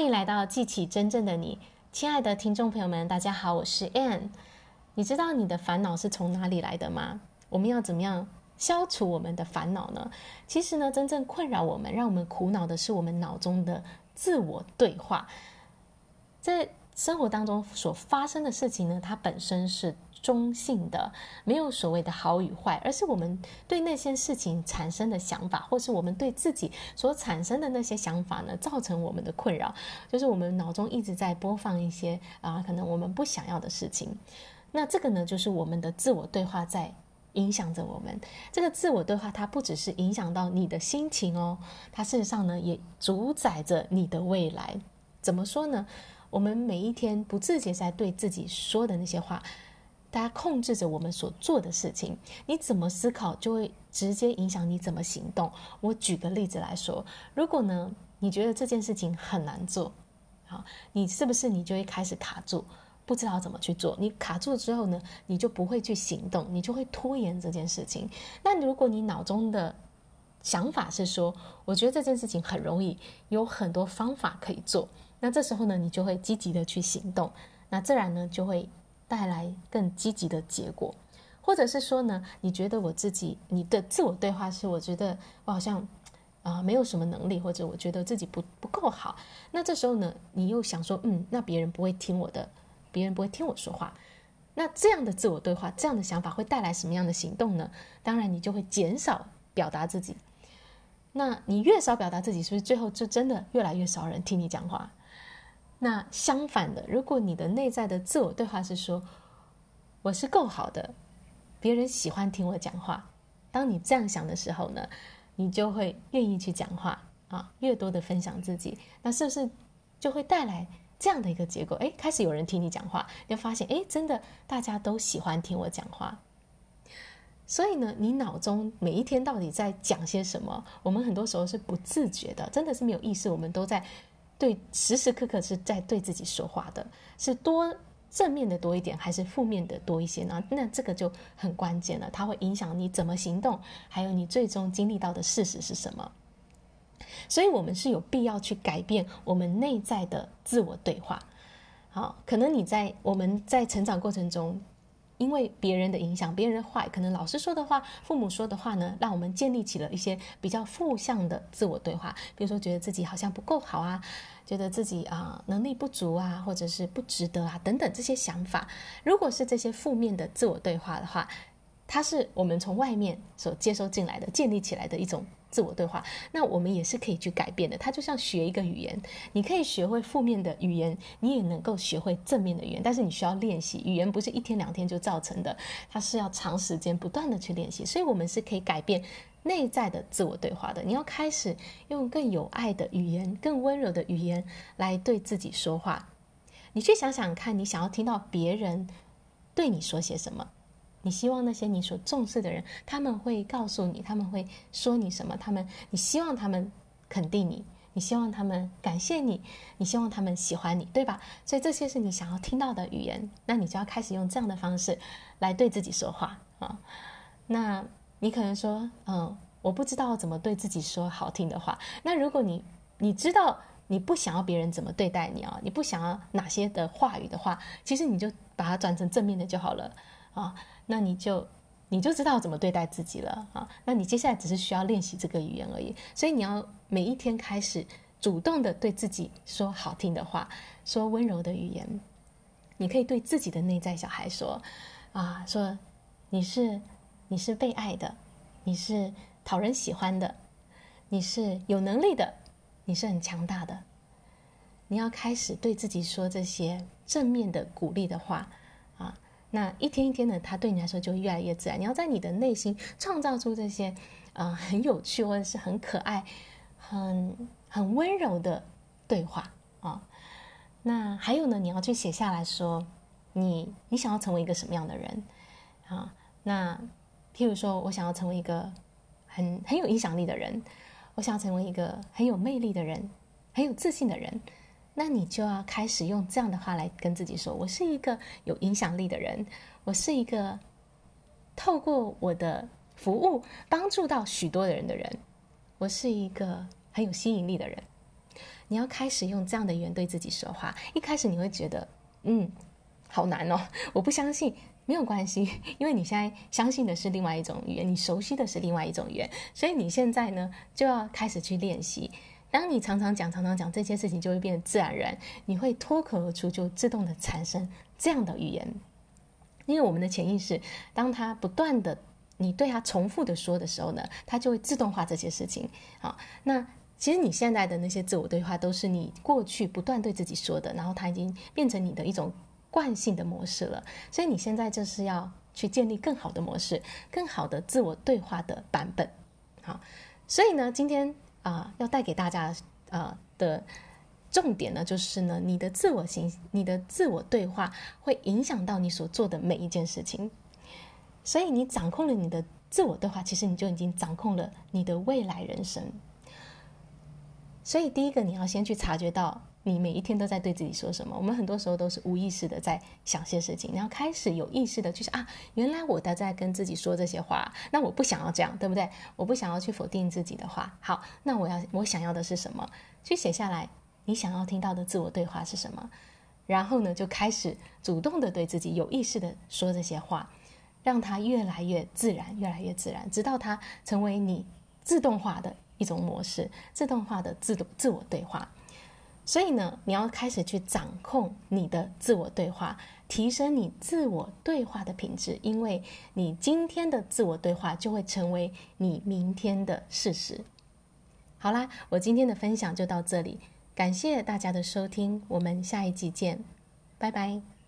欢迎来到记起真正的你，亲爱的听众朋友们，大家好，我是 Ann。你知道你的烦恼是从哪里来的吗？我们要怎么样消除我们的烦恼呢？其实呢，真正困扰我们、让我们苦恼的是我们脑中的自我对话。在生活当中所发生的事情呢，它本身是中性的，没有所谓的好与坏，而是我们对那些事情产生的想法，或是我们对自己所产生的那些想法呢，造成我们的困扰。就是我们脑中一直在播放一些啊，可能我们不想要的事情。那这个呢，就是我们的自我对话在影响着我们。这个自我对话，它不只是影响到你的心情哦，它事实上呢，也主宰着你的未来。怎么说呢？我们每一天不自觉在对自己说的那些话，它控制着我们所做的事情。你怎么思考，就会直接影响你怎么行动。我举个例子来说，如果呢，你觉得这件事情很难做，好，你是不是你就会开始卡住，不知道怎么去做？你卡住之后呢，你就不会去行动，你就会拖延这件事情。那如果你脑中的想法是说，我觉得这件事情很容易，有很多方法可以做，那这时候呢，你就会积极的去行动，那自然呢就会。带来更积极的结果，或者是说呢，你觉得我自己，你的自我对话是，我觉得我好像啊、没有什么能力，或者我觉得自己不不够好。那这时候呢，你又想说，嗯，那别人不会听我的，别人不会听我说话。那这样的自我对话，这样的想法会带来什么样的行动呢？当然，你就会减少表达自己。那你越少表达自己，是不是最后就真的越来越少人听你讲话？那相反的，如果你的内在的自我对话是说我是够好的，别人喜欢听我讲话。当你这样想的时候呢，你就会愿意去讲话啊，越多的分享自己，那是不是就会带来这样的一个结果？诶，开始有人听你讲话，你就发现诶，真的大家都喜欢听我讲话。所以呢，你脑中每一天到底在讲些什么？我们很多时候是不自觉的，真的是没有意识，我们都在。对，时时刻刻是在对自己说话的，是多正面的多一点，还是负面的多一些呢？那这个就很关键了，它会影响你怎么行动，还有你最终经历到的事实是什么。所以，我们是有必要去改变我们内在的自我对话。好，可能你在我们在成长过程中。因为别人的影响，别人的坏，可能老师说的话、父母说的话呢，让我们建立起了一些比较负向的自我对话。比如说，觉得自己好像不够好啊，觉得自己啊、能力不足啊，或者是不值得啊等等这些想法。如果是这些负面的自我对话的话，它是我们从外面所接收进来的、建立起来的一种。自我对话，那我们也是可以去改变的。它就像学一个语言，你可以学会负面的语言，你也能够学会正面的语言。但是你需要练习，语言不是一天两天就造成的，它是要长时间不断的去练习。所以，我们是可以改变内在的自我对话的。你要开始用更有爱的语言、更温柔的语言来对自己说话。你去想想看，你想要听到别人对你说些什么。你希望那些你所重视的人，他们会告诉你，他们会说你什么？他们，你希望他们肯定你，你希望他们感谢你，你希望他们喜欢你，对吧？所以这些是你想要听到的语言，那你就要开始用这样的方式来对自己说话啊。那你可能说，嗯，我不知道怎么对自己说好听的话。那如果你你知道你不想要别人怎么对待你啊，你不想要哪些的话语的话，其实你就把它转成正面的就好了啊。那你就你就知道怎么对待自己了啊！那你接下来只是需要练习这个语言而已。所以你要每一天开始主动的对自己说好听的话，说温柔的语言。你可以对自己的内在小孩说啊，说你是你是被爱的，你是讨人喜欢的，你是有能力的，你是很强大的。你要开始对自己说这些正面的鼓励的话。那一天一天的，它对你来说就越来越自然。你要在你的内心创造出这些，呃，很有趣或者是很可爱、很很温柔的对话啊、那还有呢，你要去写下来说，你你想要成为一个什么样的人啊、那譬如说我想要成为一个很很有影响力的人，我想要成为一个很有魅力的人，很有自信的人。那你就要开始用这样的话来跟自己说：“我是一个有影响力的人，我是一个透过我的服务帮助到许多的人的人，我是一个很有吸引力的人。”你要开始用这样的语言对自己说话。一开始你会觉得，嗯，好难哦，我不相信。没有关系，因为你现在相信的是另外一种语言，你熟悉的是另外一种语言，所以你现在呢就要开始去练习。当你常常讲、常常讲这些事情，就会变得自然而然，你会脱口而出，就自动的产生这样的语言。因为我们的潜意识，当它不断的你对它重复的说的时候呢，它就会自动化这些事情。好，那其实你现在的那些自我对话，都是你过去不断对自己说的，然后它已经变成你的一种。惯性的模式了，所以你现在就是要去建立更好的模式，更好的自我对话的版本。好，所以呢，今天啊、要带给大家呃的重点呢，就是呢，你的自我形，你的自我对话会影响到你所做的每一件事情。所以你掌控了你的自我对话，其实你就已经掌控了你的未来人生。所以第一个，你要先去察觉到。你每一天都在对自己说什么？我们很多时候都是无意识的在想些事情，你要开始有意识的去想啊，原来我都在跟自己说这些话，那我不想要这样，对不对？我不想要去否定自己的话。好，那我要我想要的是什么？去写下来，你想要听到的自我对话是什么？然后呢，就开始主动的对自己有意识的说这些话，让它越来越自然，越来越自然，直到它成为你自动化的一种模式，自动化的自动自我对话。所以呢，你要开始去掌控你的自我对话，提升你自我对话的品质，因为你今天的自我对话就会成为你明天的事实。好啦，我今天的分享就到这里，感谢大家的收听，我们下一集见，拜拜。